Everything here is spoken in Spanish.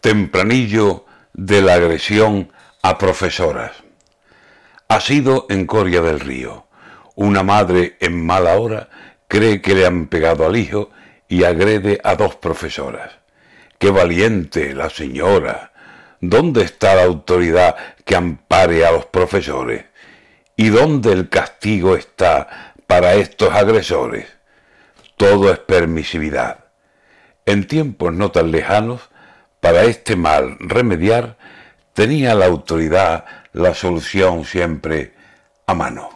tempranillo de la agresión a profesoras. Ha sido en Coria del Río. Una madre en mala hora cree que le han pegado al hijo y agrede a dos profesoras. ¡Qué valiente la señora! ¿Dónde está la autoridad que ampare a los profesores? ¿Y dónde el castigo está para estos agresores? Todo es permisividad. En tiempos no tan lejanos, para este mal remediar, tenía la autoridad la solución siempre a mano.